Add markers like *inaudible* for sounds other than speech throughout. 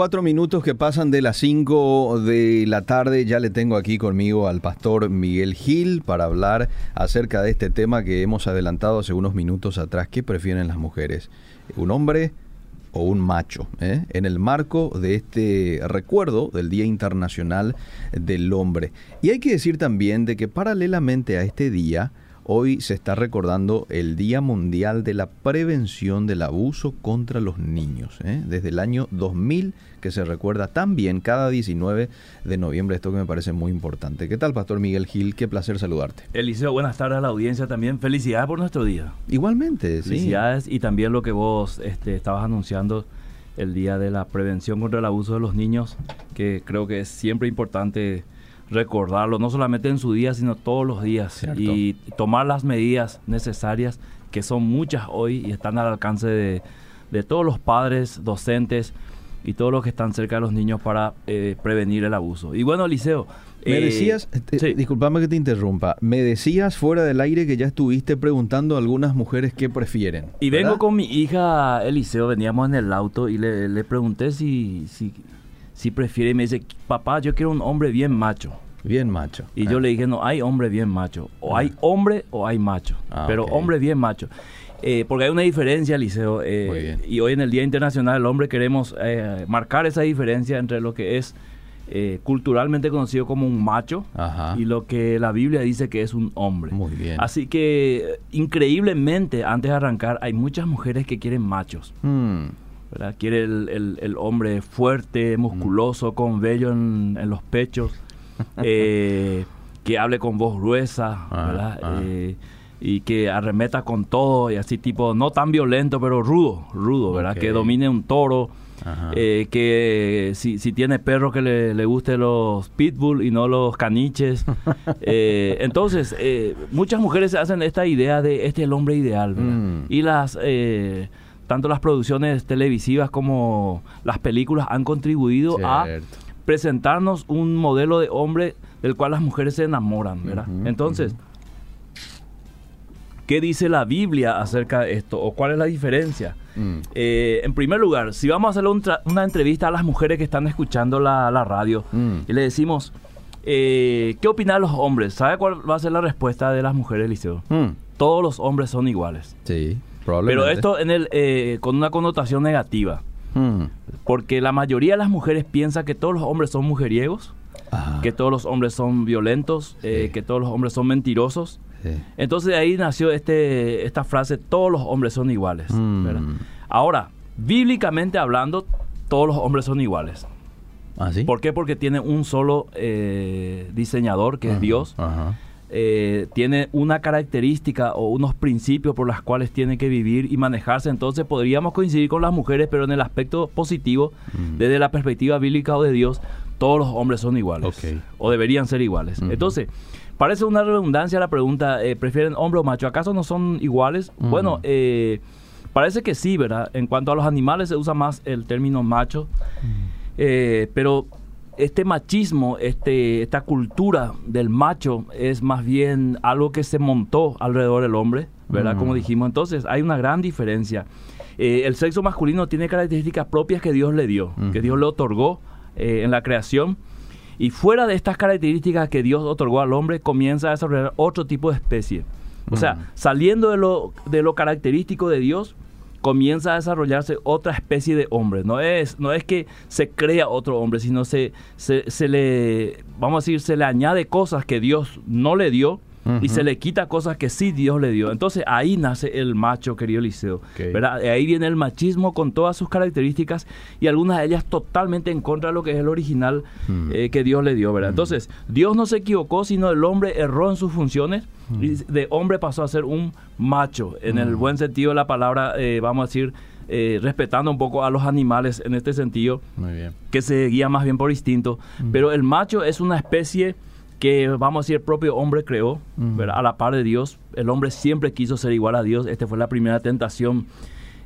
Cuatro minutos que pasan de las 5 de la tarde. Ya le tengo aquí conmigo al pastor Miguel Gil para hablar acerca de este tema que hemos adelantado hace unos minutos atrás. ¿Qué prefieren las mujeres? ¿Un hombre o un macho? eh? En el marco de este recuerdo del Día Internacional del Hombre. Y hay que decir también de que paralelamente a este día, Hoy se está recordando el Día Mundial de la Prevención del Abuso contra los Niños, ¿eh? desde el año 2000 que se recuerda también cada 19 de noviembre, esto que me parece muy importante. ¿Qué tal, Pastor Miguel Gil? Qué placer saludarte. Eliseo, buenas tardes a la audiencia también. Felicidades por nuestro día. Igualmente, sí. Felicidades y también lo que vos este, estabas anunciando, el Día de la Prevención contra el Abuso de los Niños, que creo que es siempre importante recordarlo, no solamente en su día, sino todos los días. Cierto. Y tomar las medidas necesarias, que son muchas hoy y están al alcance de, de todos los padres, docentes y todos los que están cerca de los niños para eh, prevenir el abuso. Y bueno, Liceo. Me eh, decías, te- sí. disculpame que te interrumpa, me decías fuera del aire que ya estuviste preguntando a algunas mujeres qué prefieren. Y vengo con mi hija Eliseo, veníamos en el auto y le, le pregunté si, si, si prefiere y me dice, papá, yo quiero un hombre bien macho. Bien macho. Y Ah. yo le dije, no, hay hombre bien macho. O Ah. hay hombre o hay macho. Ah, pero hombre bien macho. Eh, porque hay una diferencia, Liceo. eh, Muy bien. y hoy en el Día Internacional del Hombre queremos eh, marcar esa diferencia entre lo que es eh, culturalmente conocido como un macho Ajá. y lo que la Biblia dice que es un hombre. Muy bien. Así que, increíblemente, antes de arrancar, hay muchas mujeres que quieren machos. Mm, ¿verdad? Quiere el, el- el hombre fuerte, musculoso, con vello en, en los pechos, *laughs* eh, que hable con voz gruesa, Ah, ¿verdad? ah. Eh, y que arremeta con todo y así tipo, no tan violento, pero rudo, rudo, ¿verdad? Que domine un toro, eh, que si, si tiene perro que le, le guste los pitbull y no los caniches. *laughs* Eh, entonces, eh, muchas mujeres hacen esta idea de este es el hombre ideal, ¿verdad? Mm. Y las, tanto las producciones televisivas como las películas han contribuido a presentarnos un modelo de hombre del cual las mujeres se enamoran, ¿verdad? Entonces, ¿qué dice la Biblia acerca de esto? ¿O cuál es la diferencia? Mm, Eh, en primer lugar, si vamos a un tra- una entrevista a las mujeres que están escuchando la, la radio Mm. y le decimos, eh, ¿qué opinan los hombres? ¿Sabe cuál va a ser la respuesta de las mujeres, Liceo? mm, Todos los hombres son iguales. Sí. Pero esto en el, eh, con una connotación negativa. Mm, Porque la mayoría de las mujeres piensa que todos los hombres son mujeriegos, ajá, que todos los hombres son violentos, eh, que todos los hombres son mentirosos. sí. Entonces de ahí nació este, esta frase, todos los hombres son iguales. Mm. ¿verdad? Ahora, bíblicamente hablando, todos los hombres son iguales. ¿Ah, sí? ¿Por qué? Porque tiene un solo eh, diseñador, que Ajá, es Dios. Ajá. Eh, tiene una característica o unos principios por las cuales tiene que vivir y manejarse. Entonces podríamos coincidir con las mujeres, pero en el aspecto positivo, Mm. desde la perspectiva bíblica o de Dios, todos los hombres son iguales. O deberían ser iguales. Entonces, parece una redundancia la pregunta, eh, ¿prefieren hombre o macho? ¿Acaso no son iguales? Mm. Bueno, eh, parece que sí, ¿verdad? En cuanto a los animales se usa más el término macho. Eh, pero este machismo, este, esta cultura del macho es más bien algo que se montó alrededor del hombre, ¿verdad? Mm. Como dijimos, entonces hay una gran diferencia. Eh, el sexo masculino tiene características propias que Dios le dio, que. Dios le otorgó eh, en la creación. Y fuera de estas características que Dios otorgó al hombre, comienza a desarrollar otro tipo de especie. O sea, Mm. saliendo de lo, de lo característico de Dios, comienza a desarrollarse otra especie de hombre. No es, no es que se crea otro hombre, sino se, se, le, vamos a decir, se le añade cosas que Dios no le dio y se le quita cosas que sí Dios le dio. Entonces ahí nace el macho, querido Liceo. Ok. ¿verdad? Ahí viene el machismo con todas sus características y algunas de ellas totalmente en contra de lo que es el original eh, que Dios le dio, ¿verdad? Entonces, Dios no se equivocó, sino el hombre erró en sus funciones y de hombre pasó a ser un macho, en el buen sentido de la palabra, eh, vamos a decir, eh, respetando un poco a los animales en este sentido, Muy bien. que se guía más bien por instinto. Pero el macho es una especie que, vamos a decir, el propio hombre creó, Mm. ¿verdad? A la par de Dios. El hombre siempre quiso ser igual a Dios. Esta fue la primera tentación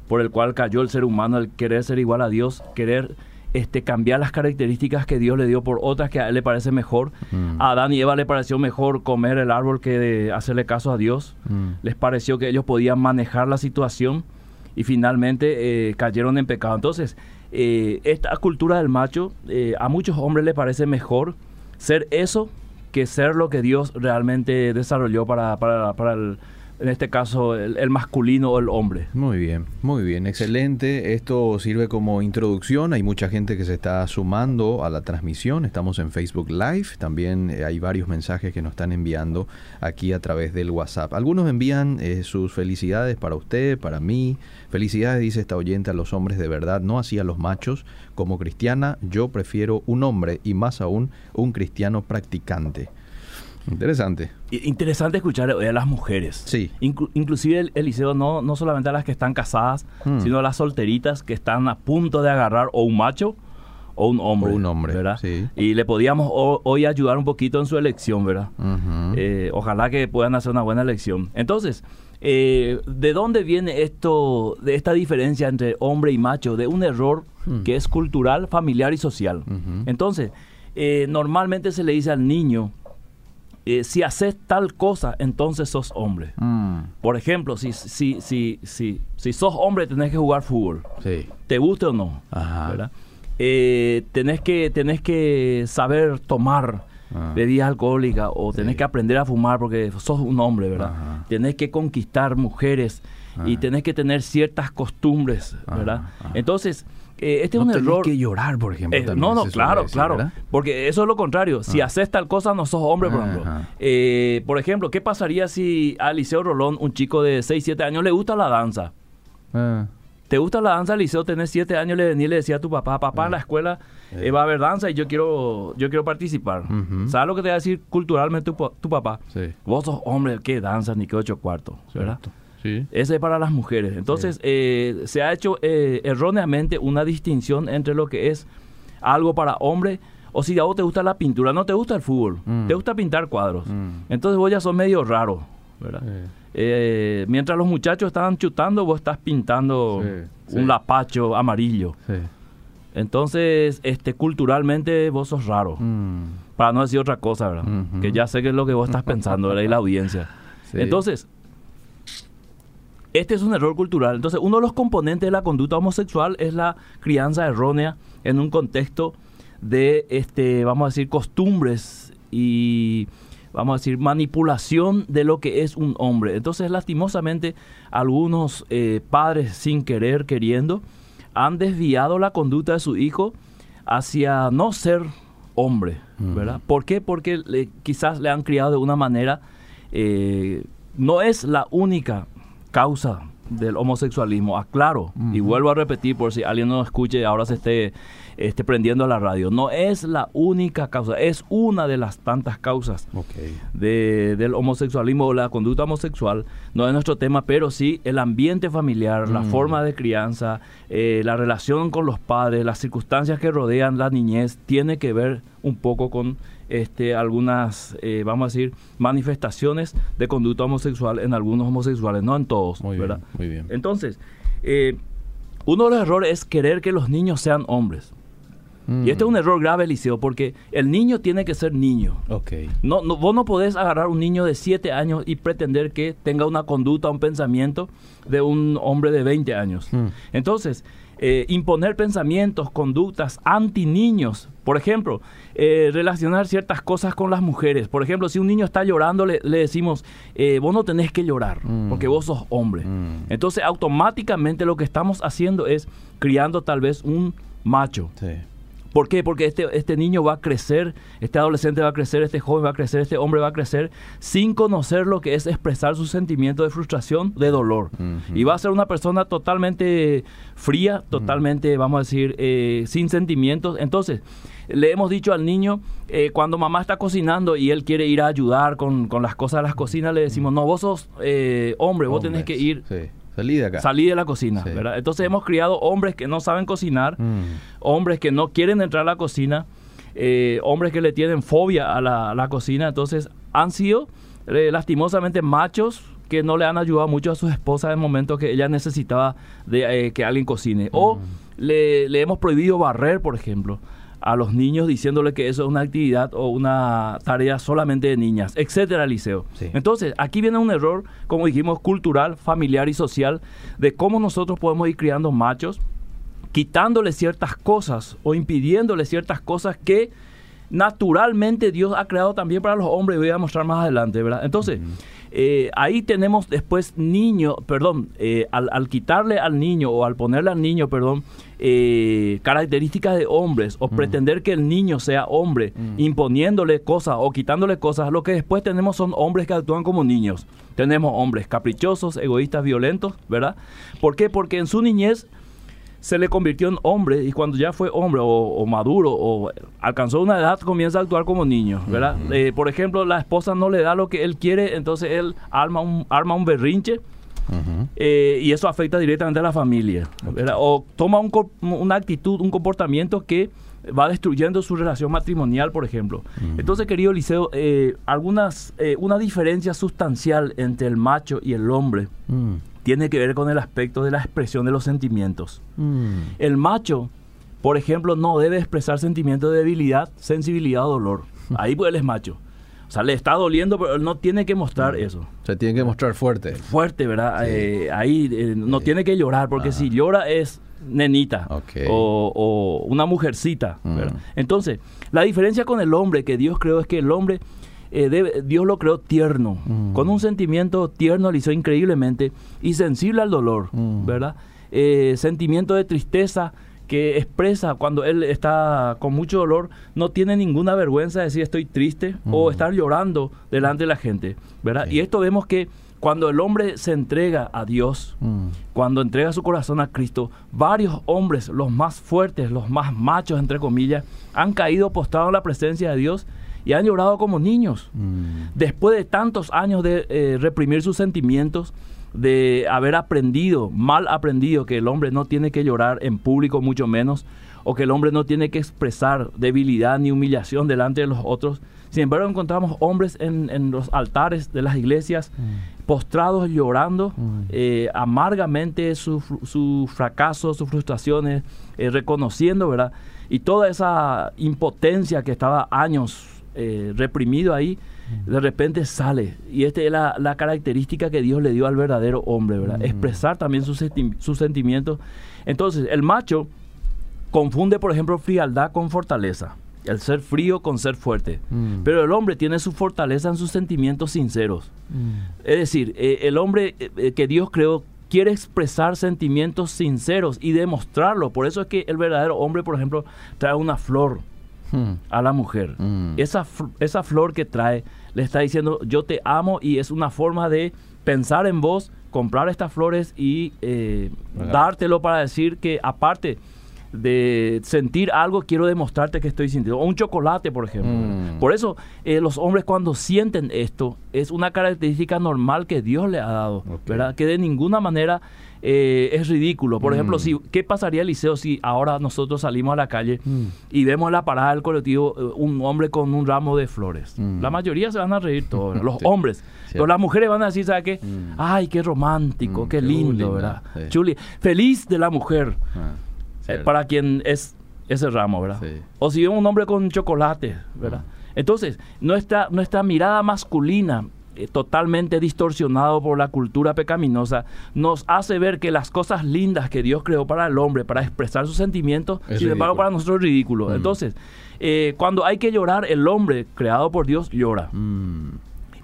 por el cual cayó el ser humano, el querer ser igual a Dios, querer este, cambiar las características que Dios le dio por otras que a él le parece mejor. Mm. A Adán y Eva le pareció mejor comer el árbol que de hacerle caso a Dios. Mm. Les pareció que ellos podían manejar la situación y finalmente eh, cayeron en pecado. Entonces, eh, esta cultura del macho, eh, a muchos hombres les parece mejor ser eso que ser lo que Dios realmente desarrolló para, para, para el, en este caso, el, masculino o el hombre. Muy bien, muy bien, excelente. Esto sirve como introducción. Hay mucha gente que se está sumando a la transmisión. Estamos en Facebook Live. También eh, hay varios mensajes que nos están enviando aquí a través del WhatsApp. Algunos envían eh, sus felicidades para usted, para mí. Felicidades, dice esta oyente, a los hombres de verdad, no así a los machos. Como cristiana, yo prefiero un hombre y más aún un cristiano practicante. Interesante. Interesante escuchar hoy a las mujeres. Sí. Inclu- inclusive el, Eliseo no, no solamente a las que están casadas, Hmm. sino a las solteritas que están a punto de agarrar o un macho o un hombre. O un hombre, ¿verdad? sí. Y le podíamos ho- hoy ayudar un poquito en su elección, ¿verdad? Eh, ojalá que puedan hacer una buena elección. Entonces, eh, ¿de dónde viene esto, de esta diferencia entre hombre y macho? De un error Hmm. que es cultural, familiar y social. Entonces, eh, normalmente se le dice al niño, eh, si haces tal cosa, entonces sos hombre. Mm, Por ejemplo, si, si, si, si, si sos hombre, tenés que jugar fútbol. sí. ¿Te guste o no? Ajá. ¿verdad? Eh, tenés, que, tenés que saber tomar Ah. bebidas alcohólicas o tenés Sí. que aprender a fumar porque sos un hombre, ¿verdad? Ajá. Tenés que conquistar mujeres y Ah. tenés que tener ciertas costumbres, ¿verdad? Entonces, eh, este no es un tenés error... que llorar, por ejemplo. Eh, no, no, claro, decir, claro. ¿verdad? Porque eso es lo contrario. Si Ah. haces tal cosa, no sos hombre, por ejemplo. Eh, por ejemplo, ¿qué pasaría si a Liceo Rolón, un chico de 6, 7 años, le gusta la danza? Ah, ¿Te gusta la danza, Liceo? Tenés 7 años, le venís y le decía a tu papá, papá, en la escuela eh, va a haber danza y yo quiero yo quiero participar. ¿Sabes lo que te va a decir culturalmente tu, pa- tu papá? sí. Vos sos hombre, ¿qué danza ni qué ocho cuartos? ¿Verdad? Cierto. Sí. Ese es para las mujeres. Entonces, eh, se ha hecho eh, erróneamente una distinción entre lo que es algo para hombre o si a vos te gusta la pintura, no te gusta el fútbol, Mm. te gusta pintar cuadros. Mm. Entonces vos ya sos medio raro, ¿verdad? Sí. Eh, mientras los muchachos estaban chutando, vos estás pintando un lapacho amarillo. Entonces, este, culturalmente vos sos raro. Mm. Para no decir otra cosa, ¿verdad? Que ya sé que es lo que vos estás pensando, ¿verdad? Y la audiencia. *laughs* Entonces, este es un error cultural. Entonces, uno de los componentes de la conducta homosexual es la crianza errónea en un contexto de, este, vamos a decir, costumbres y, vamos a decir, manipulación de lo que es un hombre. Entonces, lastimosamente, algunos eh, padres, sin querer, queriendo, han desviado la conducta de su hijo hacia no ser hombre, ¿verdad? ¿Por qué? Porque le- quizás le han criado de una manera, eh, no es la única causa del homosexualismo, aclaro, y vuelvo a repetir por si alguien no escuche, ahora se esté, esté prendiendo la radio, no es la única causa, es una de las tantas causas de- del homosexualismo o la conducta homosexual, no es nuestro tema, pero sí el ambiente familiar, la Mm. forma de crianza, eh, la relación con los padres, las circunstancias que rodean la niñez, tiene que ver un poco con este, algunas, eh, vamos a decir, manifestaciones de conducta homosexual en algunos homosexuales, no en todos, Muy ¿verdad? bien. Muy bien. Entonces, eh, uno de los errores es querer que los niños sean hombres. Mm. Y este es un error grave, Eliseo, porque el niño tiene que ser niño. No, no, vos no podés agarrar un niño de 7 años y pretender que tenga una conducta, un pensamiento de un hombre de 20 años. Mm. Entonces, eh, imponer pensamientos, conductas anti niños, por ejemplo, eh, relacionar ciertas cosas con las mujeres. Por ejemplo, si un niño está llorando, le, le decimos, eh, vos no tenés que llorar, Mm. porque vos sos hombre. Mm. Entonces, automáticamente lo que estamos haciendo es criando tal vez un macho. Sí. ¿Por qué? Porque este, este niño va a crecer, este adolescente va a crecer, este joven va a crecer, este hombre va a crecer sin conocer lo que es expresar su sentimiento de frustración, de dolor. Y va a ser una persona totalmente fría, totalmente, vamos a decir, eh, sin sentimientos. Entonces, le hemos dicho al niño, eh, cuando mamá está cocinando y él quiere ir a ayudar con, con las cosas de las cocinas, le decimos, no, vos sos eh, hombre, vos tenés que ir, Sí. Salí de acá. salir de la cocina, Sí. ¿verdad? Entonces hemos criado hombres que no saben cocinar, Mm. hombres que no quieren entrar a la cocina, eh, hombres que le tienen fobia a la, a la cocina, entonces han sido eh, lastimosamente machos que no le han ayudado mucho a sus esposas en el momento que ella necesitaba de eh, que alguien cocine. O le, le hemos prohibido barrer, por ejemplo a los niños diciéndole que eso es una actividad o una tarea solamente de niñas, etcétera, Liceo. Sí. Entonces, aquí viene un error, como dijimos, cultural, familiar y social, de cómo nosotros podemos ir criando machos, quitándole ciertas cosas o impidiéndole ciertas cosas que naturalmente Dios ha creado también para los hombres, voy a mostrar más adelante, ¿verdad? Entonces, eh, ahí tenemos después niño, perdón, eh, al, al quitarle al niño o al ponerle al niño, perdón, eh, características de hombres o pretender que el niño sea hombre, imponiéndole cosas o quitándole cosas, lo que después tenemos son hombres que actúan como niños. Tenemos hombres caprichosos, egoístas, violentos, ¿verdad? ¿Por qué? Porque en su niñez se le convirtió en hombre y cuando ya fue hombre o, o maduro o alcanzó una edad comienza a actuar como niño, ¿verdad? Eh, por ejemplo, la esposa no le da lo que él quiere, entonces él arma un, arma un berrinche eh, y eso afecta directamente a la familia. ¿verdad? O toma un una actitud, un comportamiento que va destruyendo su relación matrimonial, por ejemplo. Entonces, querido Liceo, eh, algunas, eh, una diferencia sustancial entre el macho y el hombre Mm. Tiene que ver con el aspecto de la expresión de los sentimientos. Mm. El macho, por ejemplo, no debe expresar sentimientos de debilidad, sensibilidad o dolor. *laughs* Ahí pues él es macho. O sea, le está doliendo, pero él no tiene que mostrar eso Se tiene que mostrar fuerte. fuerte, ¿verdad? Sí. Eh, ahí eh, no Sí. tiene que llorar, porque Ajá. si llora es nenita o, o una mujercita, Mm. ¿verdad? Entonces, la diferencia con el hombre que Dios creó es que el hombre, eh, Dios lo creó tierno, Mm. con un sentimiento tierno, le hizo increíblemente y sensible al dolor, Mm. ¿verdad? Eh, sentimiento de tristeza que expresa cuando él está con mucho dolor, no tiene ninguna vergüenza de decir estoy triste o Mm. estar llorando delante de la gente, ¿verdad? Sí. Y esto vemos que cuando el hombre se entrega a Dios, Mm. cuando entrega su corazón a Cristo, varios hombres, los más fuertes, los más machos, entre comillas, han caído postrados en la presencia de Dios y han llorado como niños. Mm. Después de tantos años de eh, reprimir sus sentimientos, de haber aprendido, mal aprendido, que el hombre no tiene que llorar en público, mucho menos, o que el hombre no tiene que expresar debilidad ni humillación delante de los otros. Sin embargo, encontramos hombres en, en los altares de las iglesias postrados llorando Mm. eh, amargamente su, su fracaso, sus frustraciones, eh, reconociendo, ¿verdad? Y toda esa impotencia que estaba años eh, reprimido ahí, de repente sale. Y esta es la, la característica que Dios le dio al verdadero hombre, ¿verdad? Mm. Expresar también sus, senti- sus sentimientos. Entonces, el macho confunde, por ejemplo, frialdad con fortaleza. El ser frío con ser fuerte. Mm. Pero el hombre tiene su fortaleza en sus sentimientos sinceros. Mm. Es decir, eh, el hombre eh, que Dios creó quiere expresar sentimientos sinceros y demostrarlo. Por eso es que el verdadero hombre, por ejemplo, trae una flor A la mujer. Mm. Esa, esa flor que trae le está diciendo yo te amo y es una forma de pensar en vos, comprar estas flores y eh, dártelo para decir que aparte de sentir algo, quiero demostrarte que estoy sintiendo. O un chocolate, por ejemplo. Mm. Por eso eh, los hombres cuando sienten esto, es una característica normal que Dios le ha dado. ¿verdad? Que de ninguna manera eh, es ridículo. Por ejemplo, Mm. si, ¿qué pasaría, Eliseo, si ahora nosotros salimos a la calle Mm. y vemos en la parada del colectivo eh, un hombre con un ramo de flores? Mm. La mayoría se van a reír todos, los *laughs* Sí. hombres. Pero las mujeres van a decir, ¿sabes qué? Ay, qué romántico, qué lindo, ¿verdad? sí. Chuli. Feliz de la mujer, Ah, eh, para quien es ese ramo, ¿verdad? O si vemos un hombre con chocolate, ¿verdad? Entonces, nuestra, nuestra mirada masculina, eh, totalmente distorsionado por la cultura pecaminosa, nos hace ver que las cosas lindas que Dios creó para el hombre, para expresar sus sentimientos, Es sin embargo para nosotros es ridículo. Mm. Entonces, eh, cuando hay que llorar, el hombre creado por Dios llora. Mm.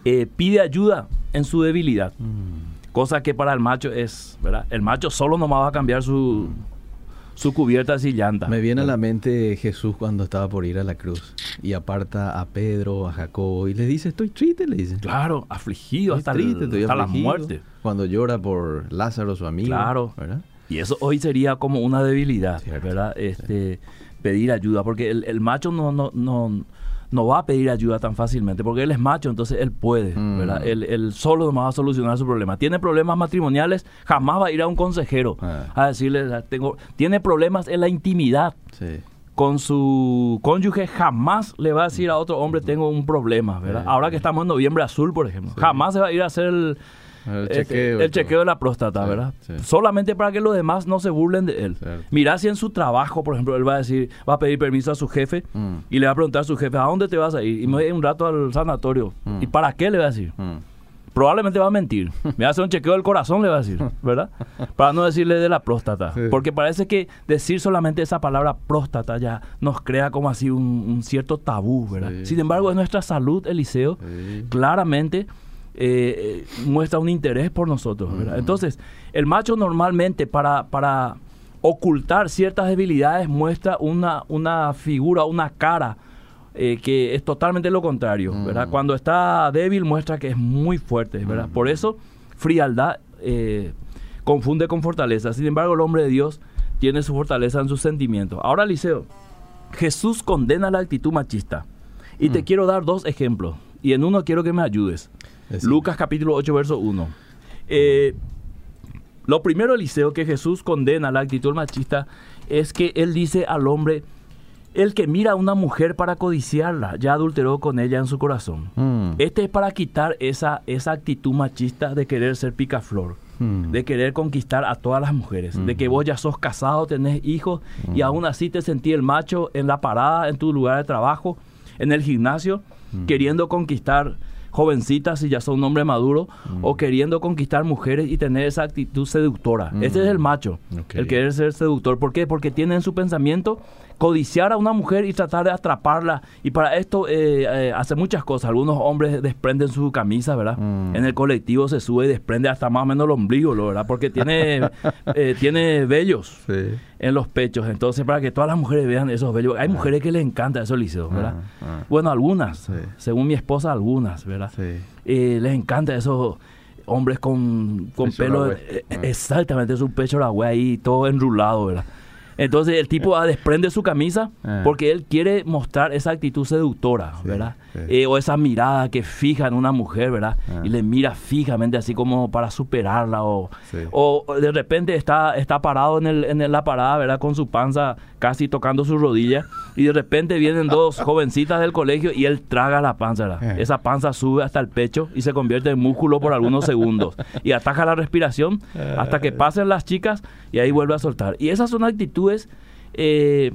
Eh, pide ayuda en su debilidad. Mm. Cosa que para el macho es, ¿verdad? El macho solo nomás va a cambiar su, su cubierta y llanta. Me viene a la mente Jesús cuando estaba por ir a la cruz y aparta a Pedro, a Jacobo y le dice, estoy triste, le dice. Claro, afligido Estoy hasta, triste, la afligido". muerte. Cuando llora por Lázaro, su amigo. Claro. ¿verdad? Y eso hoy sería como una debilidad, Cierto, ¿verdad? Este, Pedir ayuda, porque el, el macho no, no, no, no va a pedir ayuda tan fácilmente, porque él es macho, entonces él puede, Mm. ¿verdad? Él, él solo nomás va a solucionar su problema. Tiene problemas matrimoniales, jamás va a ir a un consejero Ah. a decirle, tengo, tiene problemas en la intimidad. Sí. con su cónyuge jamás le va a decir a otro hombre tengo un problema, ¿verdad? Ahora que estamos en noviembre azul, por ejemplo, Sí. jamás se va a ir a hacer el, El Este, chequeo. el chequeo de la próstata, Sí, ¿verdad? sí. Solamente para que los demás no se burlen de él. Cierto. Mirá si en su trabajo, por ejemplo, él va a decir, va a pedir permiso a su jefe Mm. y le va a preguntar a su jefe, ¿a dónde te vas a ir? Y me voy un rato al sanatorio. Mm. ¿Y para qué le va a decir? Mm. Probablemente va a mentir. *laughs* Me va a hacer un chequeo del corazón, le va a decir, ¿verdad? Para no decirle de la próstata. Sí. Porque parece que decir solamente esa palabra próstata ya nos crea como así un, un cierto tabú, ¿verdad? Sin embargo, es nuestra salud, Eliseo, claramente eh, eh, muestra un interés por nosotros, ¿verdad? Entonces, el macho normalmente para, para ocultar ciertas debilidades muestra una, una figura, una cara eh, que es totalmente lo contrario, ¿verdad? Cuando está débil muestra que es muy fuerte, ¿verdad? Por eso, frialdad eh, confunde con fortaleza. Sin embargo, el hombre de Dios tiene su fortaleza en sus sentimientos. Ahora, Liceo, Jesús condena la actitud machista. Y te Mm. quiero dar dos ejemplos. Y en uno quiero que me ayudes. Decime. Lucas capítulo 8, verso 1. Eh, lo primero, Eliseo, que Jesús condena la actitud machista es que él dice al hombre, el que mira a una mujer para codiciarla, ya adulteró con ella en su corazón. Mm. Este es para quitar esa, esa actitud machista de querer ser picaflor, Mm. de querer conquistar a todas las mujeres, de que Mm. vos ya sos casado, tenés hijos y aún así te sentí el macho en la parada, en tu lugar de trabajo, en el gimnasio, Mm. queriendo conquistar jovencitas si ya son un hombre maduro Mm. o queriendo conquistar mujeres y tener esa actitud seductora. Mm. Ese es el macho, el querer ser seductor. ¿Por qué? Porque tiene en su pensamiento codiciar a una mujer y tratar de atraparla. Y para esto eh, eh, hace muchas cosas. Algunos hombres desprenden su camisa, ¿verdad? Mm. En el colectivo se sube y desprende hasta más o menos el ombligo, ¿lo ¿verdad? Porque tiene, *laughs* eh, tiene vellos Sí. En los pechos. Entonces, para que todas las mujeres vean esos vellos. Hay mujeres que les encanta eso, Liceo, ¿verdad? Ah, ah. Bueno, algunas. Sí. Según mi esposa, algunas, ¿verdad? Sí. Eh, les encanta esos hombres con, con Pecho pelo. eh, Ah. Exactamente, su pecho ragüe ahí todo enrulado, ¿verdad? Entonces el tipo ah, desprende su camisa Ah. porque él quiere mostrar esa actitud seductora, Sí, ¿verdad? sí. Eh, o esa mirada que fija en una mujer, ¿verdad? Ah. Y le mira fijamente así como para superarla o, Sí. o de repente está, está parado en, el, en la parada, ¿verdad? Con su panza casi tocando su rodilla y de repente vienen dos *laughs* jovencitas del colegio y él traga la panza, ¿verdad? Eh. Esa panza sube hasta el pecho y se convierte en músculo por algunos segundos y ataja la respiración hasta que pasen las chicas y ahí vuelve a soltar. Y esas son actitudes eh,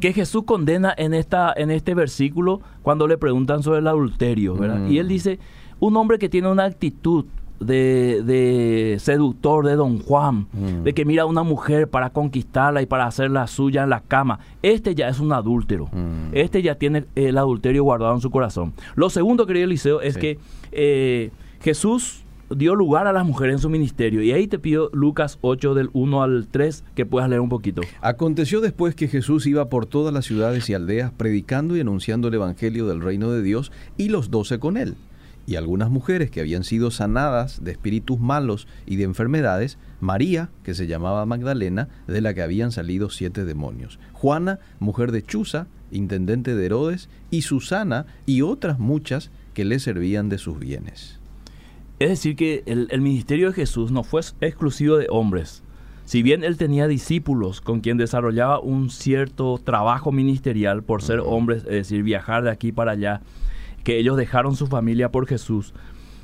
que Jesús condena en, esta, en este versículo cuando le preguntan sobre el adulterio, ¿verdad? Mm. Y él dice, un hombre que tiene una actitud de, de seductor de Don Juan, Mm. de que mira a una mujer para conquistarla y para hacerla suya en la cama, este ya es un adúltero. Mm. Este ya tiene el adulterio guardado en su corazón. Lo segundo, querido Eliseo, es Sí. que eh, Jesús dio lugar a las mujeres en su ministerio. Y ahí te pido Lucas 8 del 1 al 3 que puedas leer un poquito. Aconteció después que Jesús iba por todas las ciudades y aldeas predicando y anunciando el Evangelio del reino de Dios y los doce con él. Y algunas mujeres que habían sido sanadas de espíritus malos y de enfermedades, María, que se llamaba Magdalena, de la que habían salido siete demonios, Juana, mujer de Chuza, intendente de Herodes, y Susana, y otras muchas que le servían de sus bienes. Es decir, que el, el ministerio de Jesús no fue exclusivo de hombres. Si bien él tenía discípulos con quien desarrollaba un cierto trabajo ministerial por ser hombres, es decir, viajar de aquí para allá, que ellos dejaron su familia por Jesús.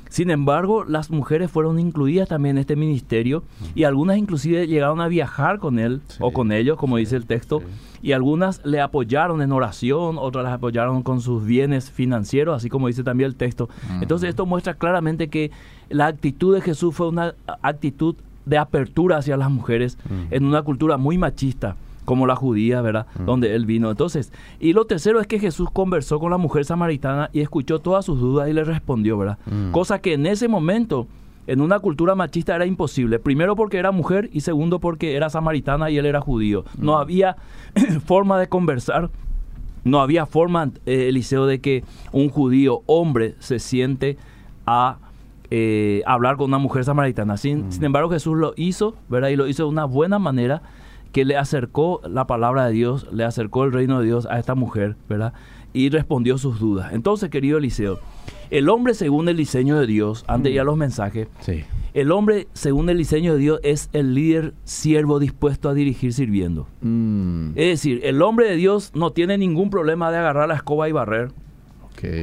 Sin embargo, las mujeres fueron incluidas también en este ministerio y algunas inclusive llegaron a viajar con él Sí. o con ellos, como dice el texto, Sí. y algunas le apoyaron en oración, otras las apoyaron con sus bienes financieros, así como dice también el texto. Entonces esto muestra claramente que la actitud de Jesús fue una actitud de apertura hacia las mujeres en una cultura muy machista como la judía, ¿verdad? Donde él vino. Entonces, y lo tercero es que Jesús conversó con la mujer samaritana y escuchó todas sus dudas y le respondió, ¿verdad? Mm. Cosa que en ese momento, en una cultura machista, era imposible. Primero porque era mujer y segundo porque era samaritana y él era judío. No había *clears throat* forma de conversar. No había forma, eh, Eliseo, de que un judío hombre se siente a eh, hablar con una mujer samaritana. Sin, sin embargo, Jesús lo hizo, ¿verdad? Y lo hizo de una buena manera que le acercó la palabra de Dios, le acercó el reino de Dios a esta mujer, ¿verdad? Y respondió sus dudas. Entonces, querido Eliseo, el hombre según el diseño de Dios, antes de ir a los mensajes, Sí. el hombre según el diseño de Dios es el líder siervo dispuesto a dirigir sirviendo. Mm. Es decir, el hombre de Dios no tiene ningún problema de agarrar la escoba y barrer.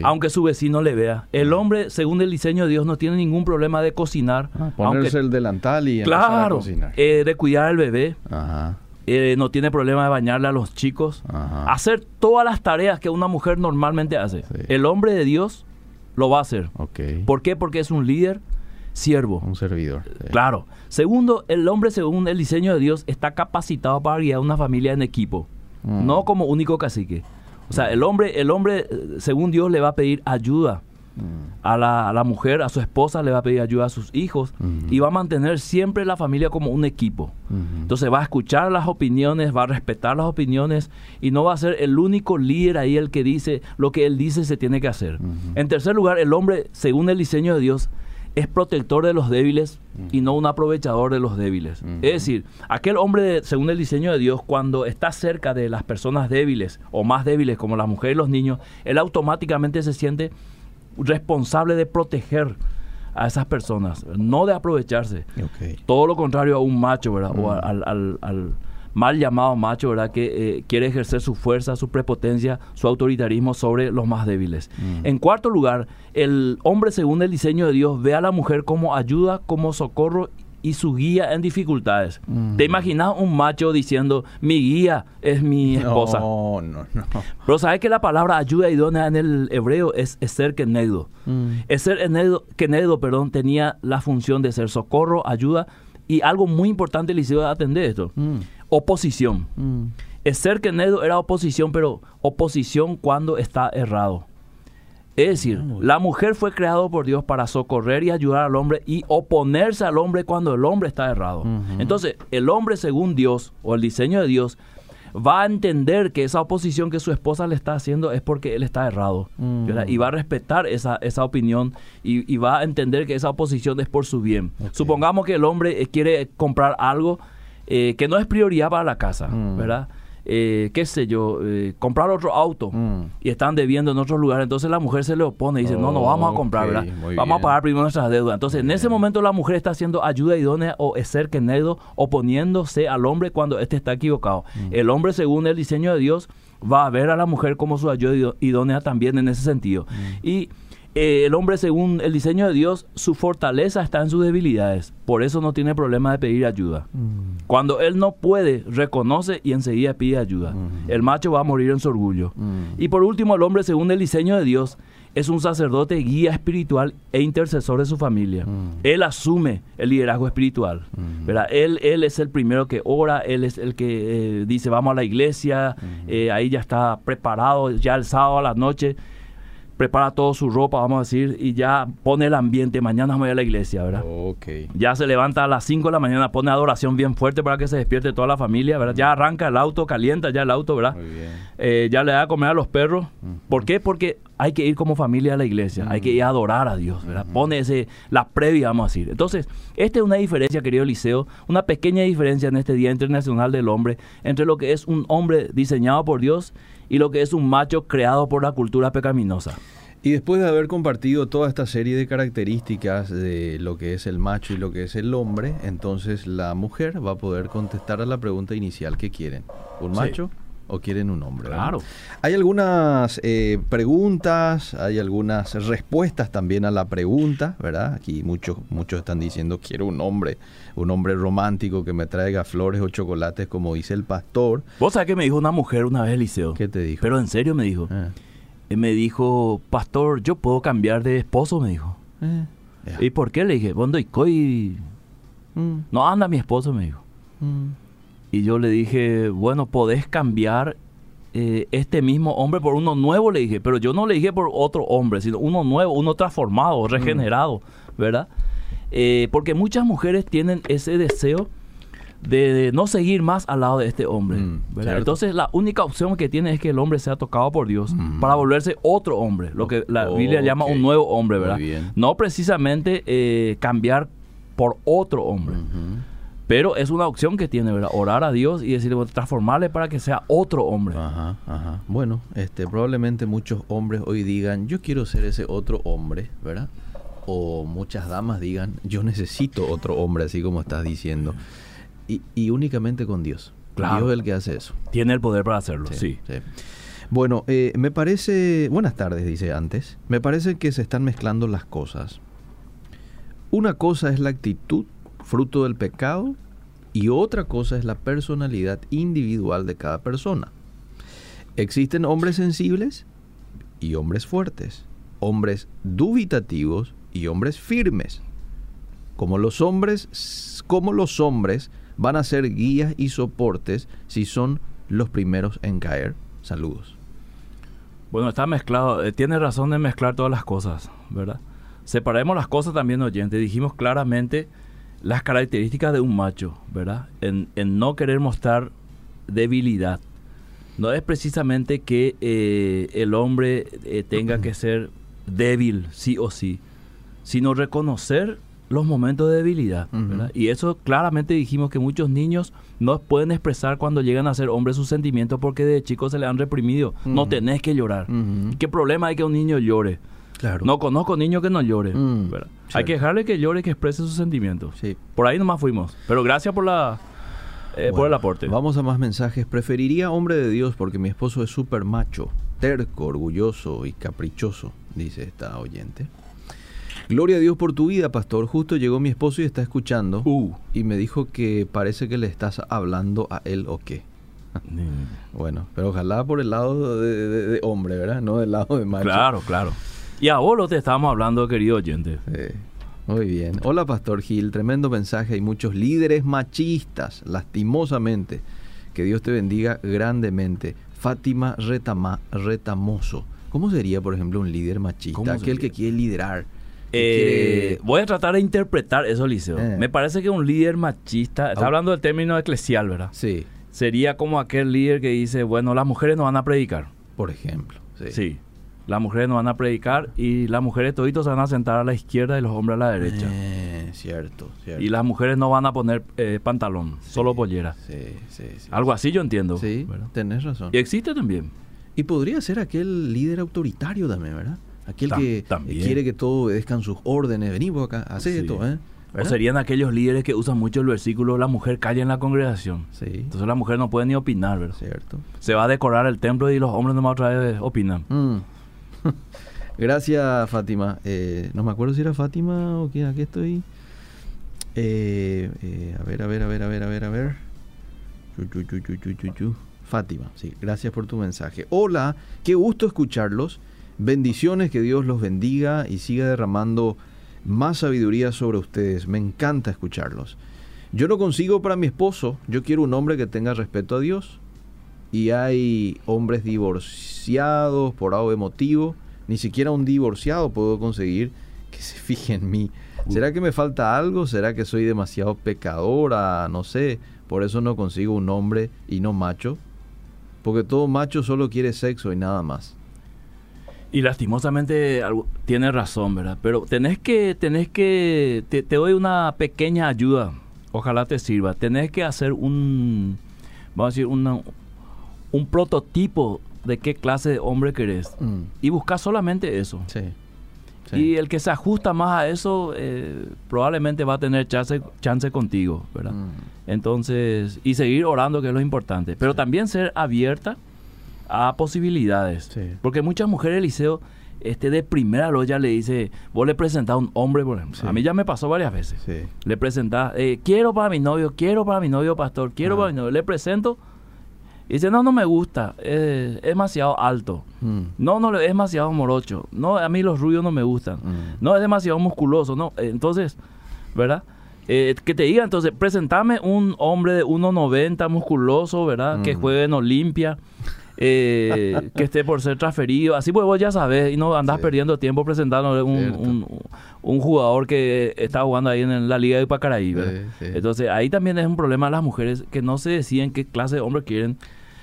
aunque su vecino le vea. El hombre, según el diseño de Dios, no tiene ningún problema de cocinar. Ah, ponerse el delantal y claro, a cocinar. Eh, de cuidar al bebé. Eh, no tiene problema de bañarle a los chicos. Hacer todas las tareas que una mujer normalmente hace. El hombre de Dios lo va a hacer. ¿Por qué? Porque es un líder siervo. Un servidor. Claro. Segundo, el hombre, según el diseño de Dios, está capacitado para guiar una familia en equipo. Mm. No como único cacique. O sea, el hombre, el hombre, según Dios, le va a pedir ayuda mm. a, la, mujer, a su esposa, le va a pedir ayuda a sus hijos y va a mantener siempre la familia como un equipo. Entonces va a escuchar las opiniones, va a respetar las opiniones y no va a ser el único líder ahí el que dice lo que él dice se tiene que hacer. En tercer lugar, el hombre, según el diseño de Dios, es protector de los débiles y no un aprovechador de los débiles. Es decir, aquel hombre, según el diseño de Dios, cuando está cerca de las personas débiles o más débiles como las mujeres y los niños, él automáticamente se siente responsable de proteger a esas personas, no de aprovecharse. Todo lo contrario a un macho, ¿verdad? O al mal llamado macho, ¿verdad? Que eh, quiere ejercer su fuerza, su prepotencia, su autoritarismo sobre los más débiles. Mm. En cuarto lugar, el hombre, según el diseño de Dios, ve a la mujer como ayuda, como socorro y su guía en dificultades. Mm. ¿Te imaginas un macho diciendo, mi guía es mi esposa? No, no, no. Pero sabes que la palabra ayuda idónea en el hebreo es ser kenedo. Mm. Eser kenedo, perdón, tenía la función de ser socorro, ayuda, y algo muy importante le hizo atender esto. Mm oposición. Mm. ser Kenedo era oposición, pero oposición cuando está errado. Es decir, ah, la mujer fue creada por Dios para socorrer y ayudar al hombre y oponerse al hombre cuando el hombre está errado. Entonces, el hombre según Dios o el diseño de Dios va a entender que esa oposición que su esposa le está haciendo es porque él está errado. Mm. Y va a respetar esa, esa opinión y, va a entender que esa oposición es por su bien. Supongamos que el hombre quiere comprar algo eh, que no es prioridad para la casa, mm. ¿verdad? Eh, qué sé yo, eh, comprar otro auto mm. y están debiendo en otros lugares, entonces la mujer se le opone y dice, no, no vamos a comprar, ¿verdad? Vamos a pagar primero nuestras deudas. Entonces, en ese momento la mujer está haciendo ayuda idónea o ser kenedo, oponiéndose al hombre cuando éste está equivocado. Mm. El hombre, según el diseño de Dios, va a ver a la mujer como su ayuda idónea también en ese sentido. Y eh, el hombre, según el diseño de Dios, su fortaleza está en sus debilidades. Por eso no tiene problema de pedir ayuda. Mm. Cuando él no puede, reconoce y enseguida pide ayuda. Mm. El macho va a morir en su orgullo. Mm. Y por último, el hombre, según el diseño de Dios, es un sacerdote, guía espiritual e intercesor de su familia. Él asume el liderazgo espiritual. Él, él es el primero que ora, él es el que eh, dice vamos a la iglesia, eh, ahí ya está preparado, ya el sábado a la noche prepara toda su ropa, vamos a decir, y ya pone el ambiente. Mañana voy a la iglesia, ¿verdad? Ya se levanta a las 5 de la mañana, pone adoración bien fuerte para que se despierte toda la familia, ¿verdad? Ya arranca el auto, calienta ya el auto, ¿verdad? Muy bien. Eh, ya le da a comer a los perros. ¿Por qué? Porque hay que ir como familia a la iglesia, hay que ir a adorar a Dios, ¿verdad? Pone ese, la previa, vamos a decir. Entonces, esta es una diferencia, querido Liceo, una pequeña diferencia en este Día Internacional del Hombre entre lo que es un hombre diseñado por Dios y lo que es un macho creado por la cultura pecaminosa. Y después de haber compartido toda esta serie de características de lo que es el macho y lo que es el hombre, entonces la mujer va a poder contestar a la pregunta inicial que quieren. ¿Un macho? O quieren un hombre. Claro. Hay algunas eh, preguntas, hay algunas respuestas también a la pregunta, ¿verdad? Aquí muchos, muchos están diciendo quiero un hombre, un hombre romántico que me traiga flores o chocolates, como dice el pastor. Vos sabés que me dijo una mujer una vez, Eliseo. ¿Qué te dijo? Pero en serio me dijo. Ah. Eh, me dijo, pastor, yo puedo cambiar de esposo, me dijo. Eh, ¿Y por qué? Le dije, ¿dónde estoy? Mm. No anda mi esposo, me dijo. Mm. Y yo le dije, bueno, podés cambiar eh, este mismo hombre por uno nuevo, le dije. Pero yo no le dije por otro hombre, sino uno nuevo, uno transformado, regenerado, ¿verdad? Eh, porque muchas mujeres tienen ese deseo de, no seguir más al lado de este hombre. Mm, Entonces la única opción que tiene es que el hombre sea tocado por Dios mm. para volverse otro hombre, lo que la Biblia llama un nuevo hombre, ¿verdad? No precisamente eh, cambiar por otro hombre. Pero es una opción que tiene, ¿verdad? Orar a Dios y decirle, transformarle para que sea otro hombre. Ajá, ajá. Bueno, este, probablemente muchos hombres hoy digan, yo quiero ser ese otro hombre, ¿verdad? O muchas damas digan, yo necesito otro hombre, así como estás diciendo. Y, y únicamente con Dios. Claro. Dios es el que hace eso. Tiene el poder para hacerlo, sí. Bueno, eh, me parece, buenas tardes, dice antes, me parece que se están mezclando las cosas. Una cosa es la actitud fruto del pecado y otra cosa es la personalidad individual de cada persona. Existen hombres sensibles y hombres fuertes, hombres dubitativos y hombres firmes. Como los hombres, como los hombres van a ser guías y soportes si son los primeros en caer. Saludos. Bueno, está mezclado. Eh, tiene razón de mezclar todas las cosas, ¿verdad? Separemos las cosas también, oyente. Dijimos claramente las características de un macho, ¿verdad? En, no querer mostrar debilidad. No es precisamente que eh, el hombre eh, tenga que ser débil, sí o sí, sino reconocer los momentos de debilidad. ¿verdad? Y eso claramente dijimos que muchos niños no pueden expresar cuando llegan a ser hombres sus sentimientos porque de chicos se le han reprimido. No tenés que llorar. ¿Qué problema hay que un niño llore? Claro. No conozco niños que no lloren. Mm, hay que dejarle que llore, que exprese sus sentimientos. Sí. Por ahí nomás fuimos. Pero gracias por la eh, por el aporte. Vamos a más mensajes. Preferiría hombre de Dios porque mi esposo es súper macho, terco, orgulloso y caprichoso, dice esta oyente. Gloria a Dios por tu vida, pastor. Justo llegó mi esposo y está escuchando. Uh. Y me dijo que parece que le estás hablando a él o qué. bueno, pero ojalá por el lado de, hombre, ¿verdad? No del lado de macho. Claro, claro. Y a vos lo te estábamos hablando, querido oyente. muy bien. Hola, Pastor Gil. Tremendo mensaje. Hay muchos líderes machistas, lastimosamente. Que Dios te bendiga grandemente. Fátima Retama, Retamoso. ¿Cómo sería, por ejemplo, un líder machista? Aquel que quiere liderar. Eh, voy a tratar de interpretar eso, Liceo. Eh. Me parece que un líder machista, está hablando del término eclesial, ¿verdad? Sí. Sería como aquel líder que dice, bueno, las mujeres no van a predicar. Por ejemplo. Sí. sí las mujeres no van a predicar y las mujeres toditos se van a sentar a la izquierda y los hombres a la derecha. Eh, cierto, cierto. Y las mujeres no van a poner eh, pantalón, solo pollera. Sí, sí, sí. Algo así yo entiendo. Sí, tenés razón. Y existe también. Y podría ser aquel líder autoritario también, ¿verdad? Aquel que quiere que todos obedezcan sus órdenes. Vení vos acá, haz esto, ¿eh? O serían aquellos líderes que usan mucho el versículo, la mujer calla en la congregación. Sí. Entonces la mujer no puede ni opinar, ¿verdad? Cierto. Se va a decorar el templo y los hombres no más otra vez opinan. Mm. *laughs* Gracias, Fátima. Eh, no me acuerdo si era Fátima o quién, aquí estoy. Eh, eh, a ver, a ver, a ver, a ver, a ver, a ver. Fátima, sí, gracias por tu mensaje. Hola, qué gusto escucharlos. Bendiciones, que Dios los bendiga y siga derramando más sabiduría sobre ustedes. Me encanta escucharlos. Yo no consigo para mi esposo, yo quiero un hombre que tenga respeto a Dios. Y hay hombres divorciados por algo emotivo ni siquiera un divorciado puedo conseguir que se *laughs* fije en mí. ¿Será que me falta algo? ¿Será que soy demasiado pecadora? No sé. Por eso no consigo un hombre y no macho. Porque todo macho solo quiere sexo y nada más. Y lastimosamente tiene razón, ¿verdad? Pero tenés que, tenés que, te, te, doy una pequeña ayuda. Ojalá te sirva. Tenés que hacer un, vamos a decir, una, un prototipo de qué clase de hombre querés. Mm. Y buscas solamente eso. Sí. Y el que se ajusta más a eso eh, probablemente va a tener chance, chance contigo, ¿verdad? Mm. Entonces, y seguir orando que es lo importante. Pero también ser abierta a posibilidades. Porque muchas mujeres del liceo este de primera lo ya le dice, vos le presentás a un hombre, por ejemplo. A mí ya me pasó varias veces. Le presentás, eh, quiero para mi novio, quiero para mi novio pastor, quiero para mi novio. Le presento y dice, no, no me gusta, es, demasiado alto. Mm. No, no, es demasiado morocho. No, a mí los rubios no me gustan. Mm. No, es demasiado musculoso. No, entonces, ¿verdad? Eh, que te diga, entonces, presentame un hombre de 1,90 musculoso, ¿verdad? Que mm. juegue en Olimpia. Eh, *laughs* que esté por ser transferido. Así pues vos ya sabes y no andás perdiendo tiempo presentando un, un, jugador que está jugando ahí en la Liga de Pacaraí. Entonces ahí también es un problema de las mujeres que no se deciden qué clase de hombre quieren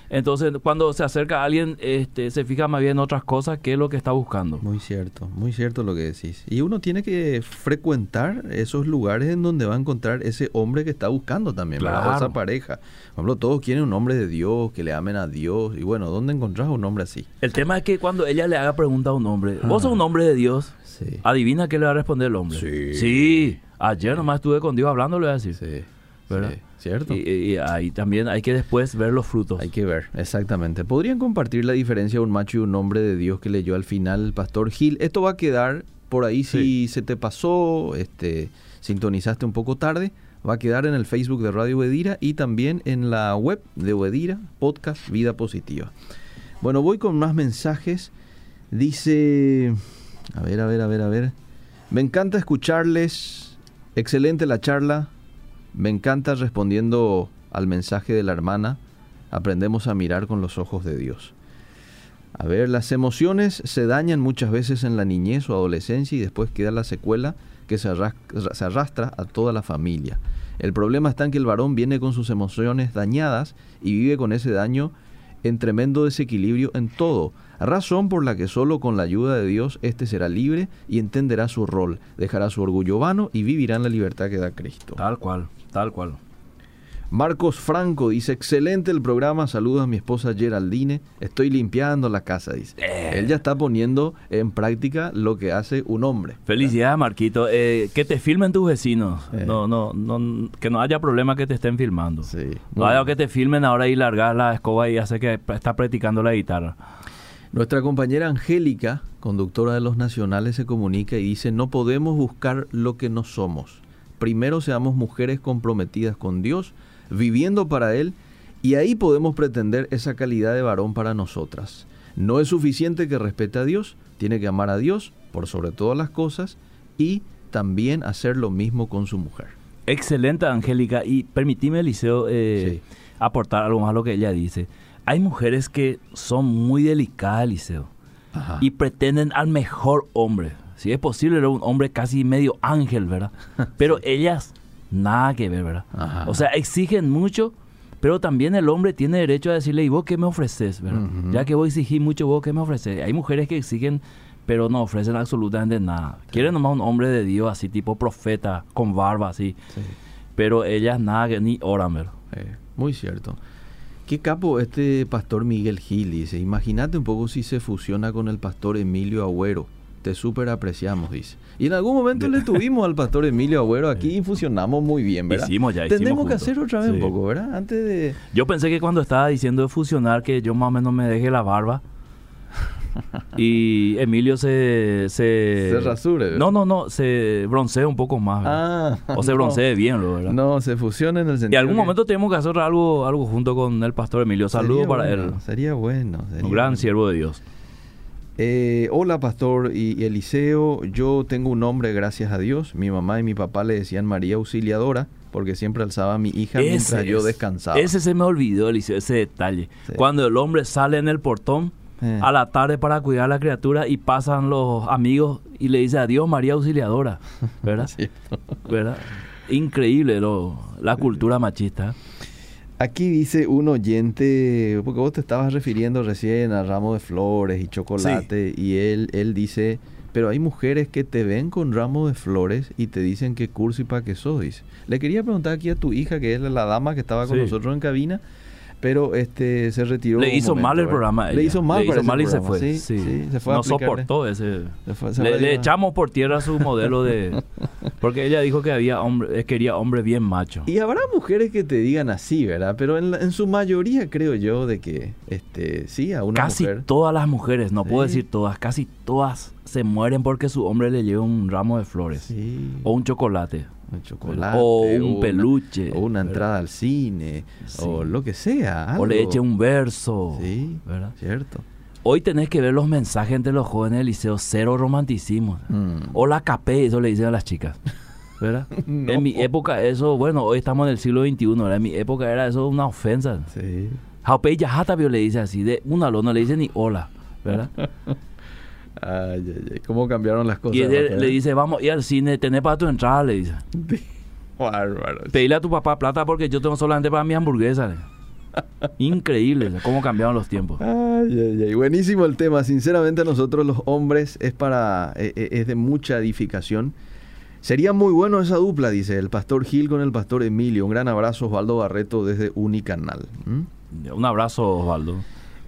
entonces, cuando se acerca a alguien, este, se fija más bien en otras cosas que lo que está buscando. Muy cierto, muy cierto lo que decís. Y uno tiene que frecuentar esos lugares en donde va a encontrar ese hombre que está buscando también, claro. esa pareja. Por ejemplo, todos quieren un hombre de Dios, que le amen a Dios. Y bueno, ¿dónde encontrás un hombre así? El tema es que cuando ella le haga pregunta a un hombre, ¿vos sos un hombre de Dios? Sí. Adivina qué le va a responder el hombre. Sí. Sí. Ayer nomás estuve con Dios hablando, le voy a decir. Sí. ¿Verdad? Sí, cierto. Y, y ahí también hay que después ver los frutos. Hay que ver, exactamente. ¿Podrían compartir la diferencia de un macho y un hombre de Dios que leyó al final el pastor Gil? Esto va a quedar por ahí si se te pasó, este, sintonizaste un poco tarde, va a quedar en el Facebook de Radio Wedira y también en la web de Wedira, podcast Vida Positiva. Bueno, voy con más mensajes. Dice, a ver, a ver, a ver, a ver. Me encanta escucharles. Excelente la charla. Me encanta respondiendo al mensaje de la hermana. Aprendemos a mirar con los ojos de Dios. A ver, las emociones se dañan muchas veces en la niñez o adolescencia y después queda la secuela que se arrastra, a toda la familia. El problema está en que el varón viene con sus emociones dañadas y vive con ese daño en tremendo desequilibrio en todo, razón por la que solo con la ayuda de Dios éste será libre y entenderá su rol, dejará su orgullo vano y vivirá en la libertad que da Cristo. Tal cual, tal cual. Marcos Franco dice, excelente el programa, saludos a mi esposa Geraldine, estoy limpiando la casa, dice. Eh. Él ya está poniendo en práctica lo que hace un hombre. Felicidades, Marquito. Eh, que te filmen tus vecinos. Eh. No, no, no, que no haya problema que te estén filmando. Sí. No haya que te filmen ahora y largar la escoba y hace que está practicando la guitarra. Nuestra compañera Angélica, conductora de los nacionales, se comunica y dice, no podemos buscar lo que no somos. Primero seamos mujeres comprometidas con Dios, viviendo para Él, y ahí podemos pretender esa calidad de varón para nosotras. No es suficiente que respete a Dios, tiene que amar a Dios por sobre todas las cosas y también hacer lo mismo con su mujer. Excelente, Angélica. Y permitime, Eliseo, eh, Sí. aportar algo más a lo que ella dice. Hay mujeres que son muy delicadas, Eliseo, Ajá. y pretenden al mejor hombre. Si es posible, era un hombre casi medio ángel, ¿verdad? *laughs* Pero ellas, nada que ver, ¿verdad? Ajá. O sea, exigen mucho, pero también el hombre tiene derecho a decirle, ¿y vos qué me ofreces, verdad? Ya que vos exigís mucho, ¿vos qué me ofreces? Hay mujeres que exigen, pero no ofrecen absolutamente nada. Quieren nomás un hombre de Dios, así tipo profeta, con barba, así. Sí. Pero ellas nada, que ni oran, ¿verdad? Muy cierto. Qué capo este pastor Miguel Gil dice. Imagínate un poco si se fusiona con el pastor Emilio Agüero. Te súper apreciamos, dice. Y en algún momento le tuvimos al pastor Emilio Agüero aquí *laughs* y fusionamos muy bien, ¿verdad? Hicimos ya, hicimos Tendremos que juntos. hacer otra vez un poco, ¿verdad? Antes de... Yo pensé que cuando estaba diciendo de fusionar, que yo más o menos me deje la barba. *laughs* y Emilio se... Se, Se rasure, ¿verdad? No, no, no, se broncea un poco más. Ah, o se no. broncee bien, ¿lo ¿verdad? No, se fusiona en el Y sentido en algún que- momento tenemos que hacer algo, algo junto con el pastor Emilio. Saludos para bueno, él. Sería bueno. sería Un gran bueno. siervo de Dios. Eh, hola pastor y, y Eliseo, yo tengo un nombre gracias a Dios. Mi mamá y mi papá le decían María Auxiliadora porque siempre alzaba a mi hija mientras yo es- descansaba. Ese se me olvidó, Eliseo, ese detalle. Sí. Cuando el hombre sale en el portón Eh. a la tarde para cuidar a la criatura y pasan los amigos y le dice adiós María Auxiliadora. ¿Verdad? *laughs* ¿Verdad? Increíble lo, la cultura machista. Aquí dice un oyente, porque vos te estabas refiriendo recién a ramo de flores y chocolate, y él, él dice, pero hay mujeres que te ven con ramo de flores y te dicen que cursi para que dice. Le quería preguntar aquí a tu hija, que es la dama que estaba con Sí. nosotros en cabina, pero este se retiró. Le hizo momento, mal el ¿verdad? programa. a Le ella. hizo mal, Le hizo mal y se fue. Sí, Sí. sí, se fue a no soportó ese. Se fue- se Le, echamos por tierra su *laughs* modelo de. Porque ella dijo que había hombre, eh, quería hombre bien macho. Y habrá mujeres que te digan así, ¿verdad? Pero en, la- en su mayoría creo yo de que, este, sí, a una Casi mujer... todas las mujeres, no puedo decir todas, casi todas se mueren porque su hombre le lleva un ramo de flores. O un chocolate. Un chocolate. o un peluche. O una ¿verdad? entrada al cine. Sí. O lo que sea. O le eche un verso. Sí, ¿verdad? cierto. Hoy tenés que ver los mensajes entre los jóvenes del liceo, cero romanticismo. Mm. O la capé, eso le dicen a las chicas. ¿Verdad? *laughs* No. En mi época eso, bueno, hoy estamos en el siglo XXI, ¿verdad? En mi época era eso una ofensa. Sí. Jaupe Yajata le dice así, de un alumno le dice ni hola, ¿verdad? *laughs* Ay, ay, ay. ¿Cómo cambiaron las cosas? y él Rafael? le dice, vamos a ir al cine, tenés para tu entrada, le dice. *laughs* Bárbaro. Pedile a tu papá plata porque yo tengo solamente para mi hamburguesa. le. Increíble, cómo cambiaron los tiempos. Ay, ay, ay. Buenísimo el tema. Sinceramente, a nosotros los hombres es para eh, eh, es de mucha edificación. Sería muy bueno esa dupla, dice el pastor Gil con el pastor Emilio. Un gran abrazo, Osvaldo Barreto, desde Unicanal. ¿Mm? Un abrazo, Osvaldo.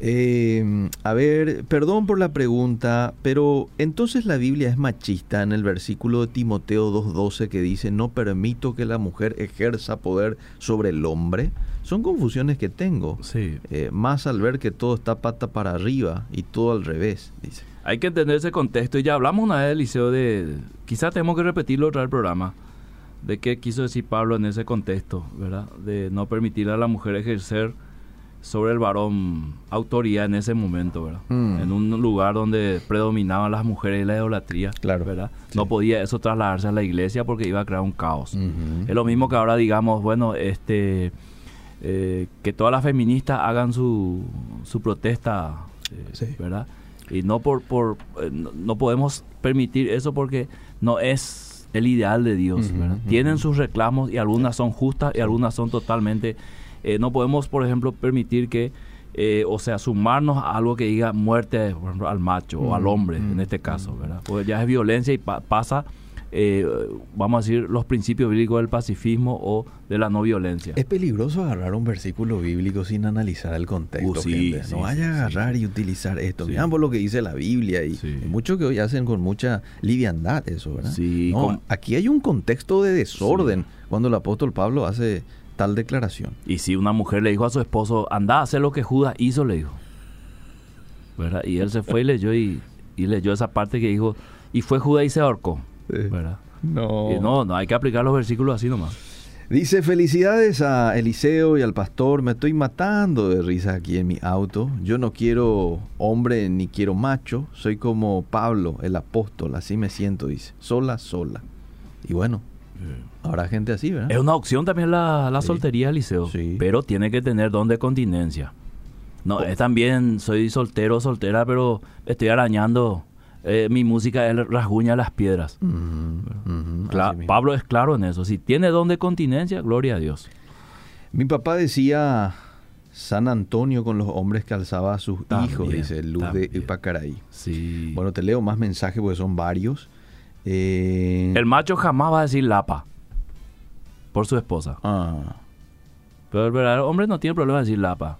Eh, a ver, perdón por la pregunta, pero entonces la Biblia es machista en el versículo de Timoteo 2.12 que dice, no permito que la mujer ejerza poder sobre el hombre. Son confusiones que tengo, Sí. eh, más al ver que todo está pata para arriba y todo al revés, dice. Hay que entender ese contexto. Y ya hablamos una vez, Eliseo, de... Quizás tenemos que repetirlo otra vez el programa. De qué quiso decir Pablo en ese contexto, ¿verdad? De no permitir a la mujer ejercer sobre el varón autoridad en ese momento, ¿verdad? Mm. En un lugar donde predominaban las mujeres y la idolatría, Claro. ¿verdad? No podía eso trasladarse a la iglesia porque iba a crear un caos. Es lo mismo que ahora digamos, bueno, este eh, que todas las feministas hagan su, su protesta, eh, Sí. ¿verdad? Y no por, por eh, no, no podemos permitir eso porque no es el ideal de Dios. Tienen sus reclamos y algunas son justas y algunas son totalmente eh, no podemos, por ejemplo, permitir que eh, o sea, sumarnos a algo que diga muerte por ejemplo, al macho o al Mm, hombre, mm, en este caso, ¿verdad? Porque ya es violencia y pa- pasa, eh, vamos a decir, los principios bíblicos del pacifismo o de la no violencia. Es peligroso agarrar un versículo bíblico sin analizar el contexto. Uh, sí, gente. sí, no vaya a sí, agarrar y utilizar esto. Por lo que dice la Biblia y, Sí. y mucho que hoy hacen con mucha liviandad eso, ¿verdad? Sí, No, con- aquí hay un contexto de desorden cuando el apóstol Pablo hace tal declaración. Y si una mujer le dijo a su esposo, anda a hacer lo que Judas hizo, le dijo. ¿Verdad? Y él se fue y leyó y, y leyó esa parte que dijo, y fue Judas y se ahorcó. Sí. ¿Verdad? No. Y no, no, hay que aplicar los versículos así nomás. Dice, felicidades a Eliseo y al pastor, me estoy matando de risa aquí en mi auto. Yo no quiero hombre ni quiero macho, soy como Pablo, el apóstol, así me siento, dice, sola, sola. Y bueno, habrá gente así, ¿verdad? Es una opción también la, la Sí. soltería, Liceo. Sí. Pero tiene que tener don de continencia. No, Oh. es también, soy soltero o soltera, pero estoy arañando. eh, mi música es rasguña las piedras. Mismo. Pablo es claro en eso. Si tiene don de continencia, gloria a Dios. Mi papá decía San Antonio con los hombres que alzaba a sus También, hijos, dice Luz de. Ipacaraí. Sí. Bueno, te leo más mensajes porque son varios. Eh, el macho jamás va a decir lapa por su esposa. ah, Pero el verdadero hombre no tiene problema de decir lapa.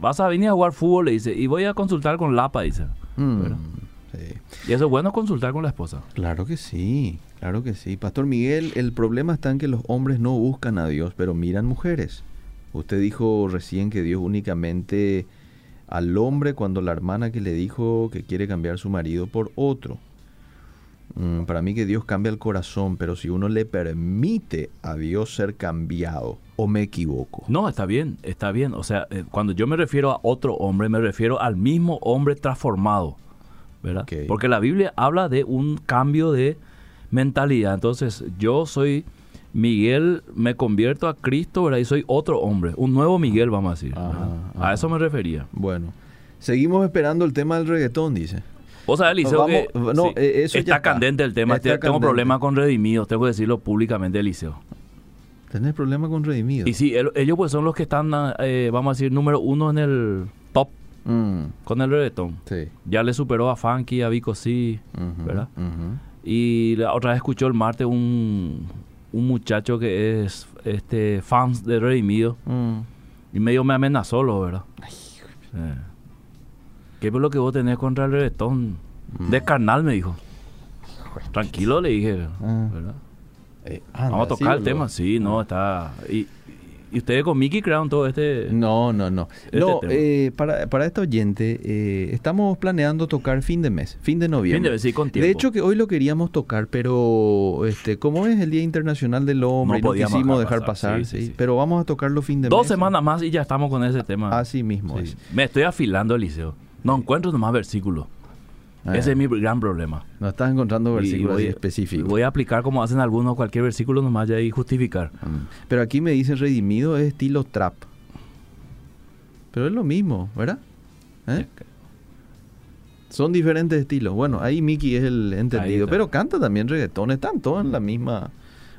Vas a venir a jugar fútbol, le dice, y voy a consultar con lapa, dice. mm. Y eso es bueno consultar con la esposa. Claro que sí, claro que sí. Pastor Miguel, el problema está en que los hombres no buscan a Dios, pero miran mujeres. Usted dijo recién que Dios únicamente al hombre cuando la hermana que le dijo que quiere cambiar su marido por otro. Mm, para mí que Dios cambia el corazón, pero si uno le permite a Dios ser cambiado, o me equivoco. No, está bien, está bien. O sea, eh, cuando yo me refiero a otro hombre, me refiero al mismo hombre transformado, ¿verdad? Porque la Biblia habla de un cambio de mentalidad. Entonces, yo soy Miguel, me convierto a Cristo, ¿verdad? Y soy otro hombre, un nuevo Miguel, vamos a decir. Ajá, ¿verdad? ajá. A eso me refería. Bueno, seguimos esperando el tema del reggaetón, dice. Vos sabés, Eliseo, Vamos- que no, sí, eh, eso ya está, está. candente el tema. Está Tengo candente. problemas con Redimidos, tengo que decirlo públicamente, Eliseo. ¿Tenés problema con Redimido? Y sí, el- ellos pues son los que están, eh, vamos a decir, número uno en el top Mm, con el reggaetón. sí. Ya le superó a Funky, a Vico sí, ¿verdad? Y la otra vez escuchó el martes un, un muchacho que es este fans de Redimido Mm. y medio me amenazó, lo, ¿verdad? Eh. ¿Qué es lo que vos tenés contra el reggaetón? Mm. De carnal, me dijo. Tranquilo, le dije, Ah. ¿verdad? Eh, anda, Vamos a tocar sí, el tema, sí, no, está... Y, y ustedes con Mickey crearon todo este... No, no, no. Este no, eh, para, para este oyente, eh, estamos planeando tocar fin de mes, fin de noviembre. Fin de- sí, con tiempo. De hecho, que hoy lo queríamos tocar, pero este, como es el Día Internacional del Hombre, No y no podíamos quisimos dejar pasar, pasar, sí, sí, sí. pero vamos a tocarlo fin de Dos mes. semanas más y ya estamos con ese tema. Así mismo es. Me estoy afilando, Eliseo. No encuentro nomás versículos. Ah, Ese es mi gran problema. No estás encontrando versículos voy- específicos. Voy a aplicar como hacen algunos cualquier versículo nomás ya y justificar. Mm. Pero aquí me dicen redimido es estilo trap. Pero es lo mismo, ¿verdad? ¿Eh? Son diferentes estilos. Bueno, ahí Mickey es el entendido. Pero canta también reggaetón. Están todos en la misma.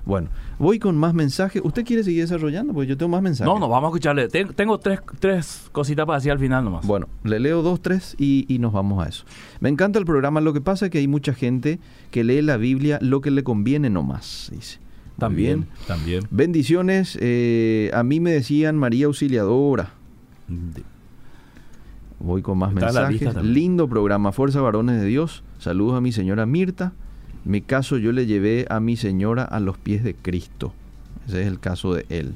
Bueno, voy con más mensajes. ¿Usted quiere seguir desarrollando? Pues yo tengo más mensajes. No, no, vamos a escucharle. Ten- tengo tres, tres cositas para decir al final nomás. Bueno, le leo dos, tres y, y nos vamos a eso. Me encanta el programa. Lo que pasa es que hay mucha gente que lee la Biblia lo que le conviene nomás. Dice. También, bien. también. Bendiciones. eh, a mí me decían María Auxiliadora. Voy con más Está mensajes. Lindo programa. Fuerza Varones de Dios. Saludos a mi señora Mirta. Mi caso yo le llevé a mi señora a los pies de Cristo. Ese es el caso de él.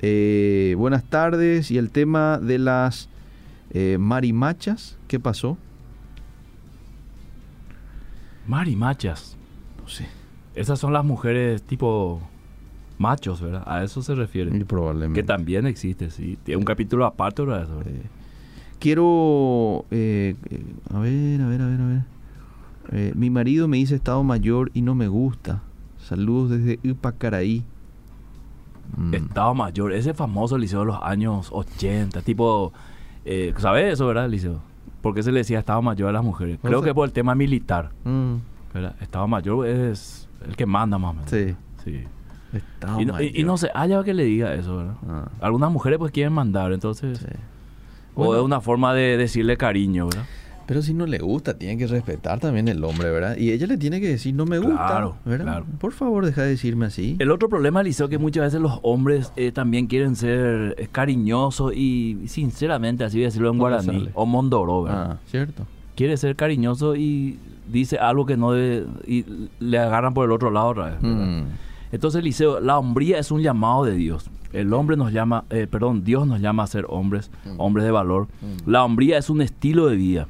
Eh, buenas tardes. Y el tema de las eh, marimachas. ¿Qué pasó? Marimachas. No sé. Esas son las mujeres tipo machos, ¿verdad? A eso se refiere. Muy probablemente. Que también existe, sí. Tiene un capítulo aparte de eso. ¿verdad? Eh, quiero... a ver, a ver, a ver, a ver. Eh, mi marido me dice estado mayor y no me gusta. Saludos desde Ipacaraí. Mm. Estado mayor, ese famoso liceo de los años 80, tipo, eh, ¿sabes eso, verdad, liceo? ¿Por qué se le decía Estado mayor a las mujeres? Creo sé. que por el tema militar, Mm, ¿verdad? Estado mayor es el que manda más o menos. sí. Sí. Estado Y, no, y- y mayor. no se haya que le diga eso, ¿verdad? Ah, Algunas mujeres pues quieren mandar, entonces... sí. O es una forma de decirle cariño, ¿verdad? Pero si no le gusta, tiene que respetar también el hombre, ¿verdad? Y ella le tiene que decir, no me gusta, Claro, ¿verdad? claro. Por favor, deja de decirme así. El otro problema, Liceo, que muchas veces los hombres eh, también quieren ser eh, cariñosos y sinceramente, así voy a decirlo en guaraní, sale. o mondoro, ¿verdad? Ah, cierto. quiere ser cariñoso y dice algo que no debe y le agarran por el otro lado otra vez. ¿verdad? Mm, Entonces, Liceo, la hombría es un llamado de Dios. El hombre nos llama, eh, perdón, Dios nos llama a ser hombres, Mm. hombres de valor. Mm. La hombría es un estilo de vida.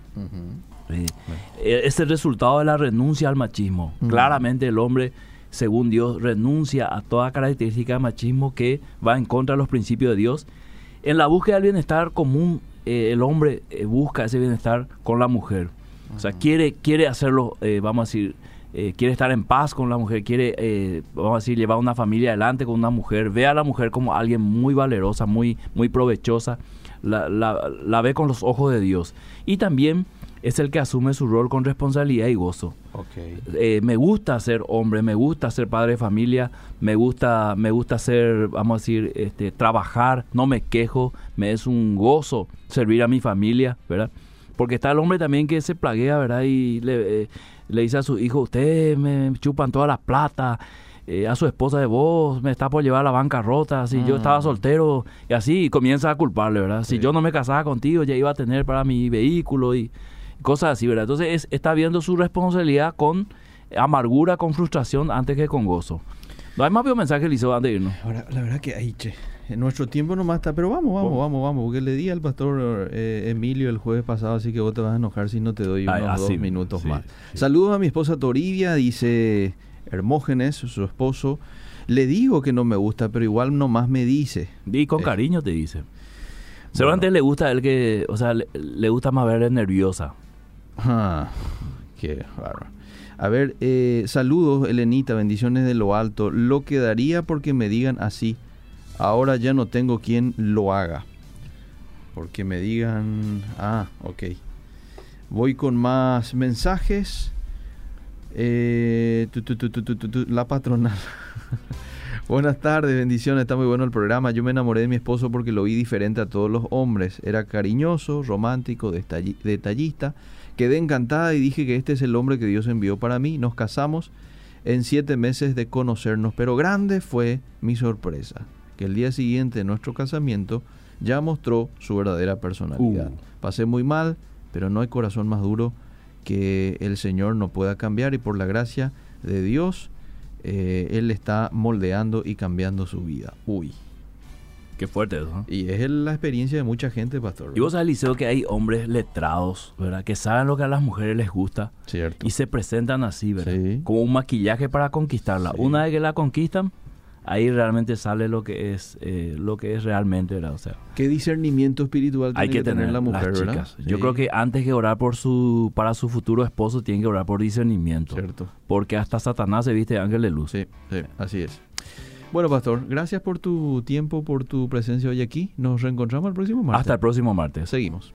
eh, es el resultado de la renuncia al machismo. Mm. Claramente el hombre, según Dios, renuncia a toda característica de machismo que va en contra de los principios de Dios. En la búsqueda del bienestar común, eh, el hombre eh, busca ese bienestar con la mujer. O sea, quiere, quiere hacerlo, eh, vamos a decir, eh, quiere estar en paz con la mujer, quiere, eh, vamos a decir, llevar una familia adelante con una mujer, ve a la mujer como alguien muy valerosa, muy, muy provechosa, la, la- la ve con los ojos de Dios. Y también es el que asume su rol con responsabilidad y gozo. Eh, me gusta ser hombre, me gusta ser padre de familia, me gusta, me gusta ser, vamos a decir, este, trabajar, no me quejo, me es un gozo servir a mi familia, ¿verdad? Porque está el hombre también que se plaguea, ¿verdad? Y le, eh, le dice a su hijo, ustedes me chupan toda la plata, eh, a su esposa de vos me está por llevar a la bancarrota, si yo Mm. estaba soltero, y así y comienza a culparle, ¿verdad? Si yo no me casaba contigo, ya iba a tener para mi vehículo y cosas así, ¿verdad? Entonces es- está viendo su responsabilidad con amargura, con frustración, antes que con gozo. No hay más mensaje, Liceo, antes de irnos. Ahora, la verdad que ahí, che. En nuestro tiempo nomás está, pero vamos, vamos, Vamos. vamos, vamos, porque le di al pastor eh, Emilio el jueves pasado, así que vos te vas a enojar si no te doy Ay, unos así dos minutos sí, más. sí. Saludos a mi esposa Toribia, dice Hermógenes, su esposo. Le digo que no me gusta, pero igual nomás me dice. Y con Eh. cariño te dice. Seguramente le gusta él que, o sea, le, le gusta más verle nerviosa. Ah, qué bárbaro. A ver, eh, saludos, Elenita, bendiciones de lo alto. Lo quedaría porque me digan así. Ahora ya no tengo quien lo haga. Porque me digan... Ah, ok. Voy con más mensajes. Eh, la patronal. *laughs* Buenas tardes, bendiciones, está muy bueno el programa. Yo me enamoré de mi esposo porque lo vi diferente a todos los hombres. Era cariñoso, romántico, detalli- detallista. Quedé encantada y dije que este es el hombre que Dios envió para mí. Nos casamos en siete meses de conocernos, pero grande fue mi sorpresa, que el día siguiente de nuestro casamiento ya mostró su verdadera personalidad. Uh. Pasé muy mal, pero no hay corazón más duro que el Señor no pueda cambiar y por la gracia de Dios, eh, Él está moldeando y cambiando su vida. Uy. Qué fuerte eso. Y es la experiencia de mucha gente, pastor. Y vos sabés, Liceo, que hay hombres letrados, ¿verdad? Que saben lo que a las mujeres les gusta Cierto. y se presentan así, ¿verdad? Sí. Como un maquillaje para conquistarla. Sí. Una vez que la conquistan, ahí realmente sale lo que es eh, lo que es realmente, ¿verdad? O sea, ¿Qué discernimiento espiritual hay tiene que tener la mujer, las chicas. Yo Sí, creo que antes que orar por su para su futuro esposo, tienen que orar por discernimiento. Cierto. Porque hasta Satanás se viste de ángel de luz. Sí, sí, así es. Bueno, pastor, gracias por tu tiempo, por tu presencia hoy aquí. Nos reencontramos el próximo martes. Hasta el próximo martes. Seguimos.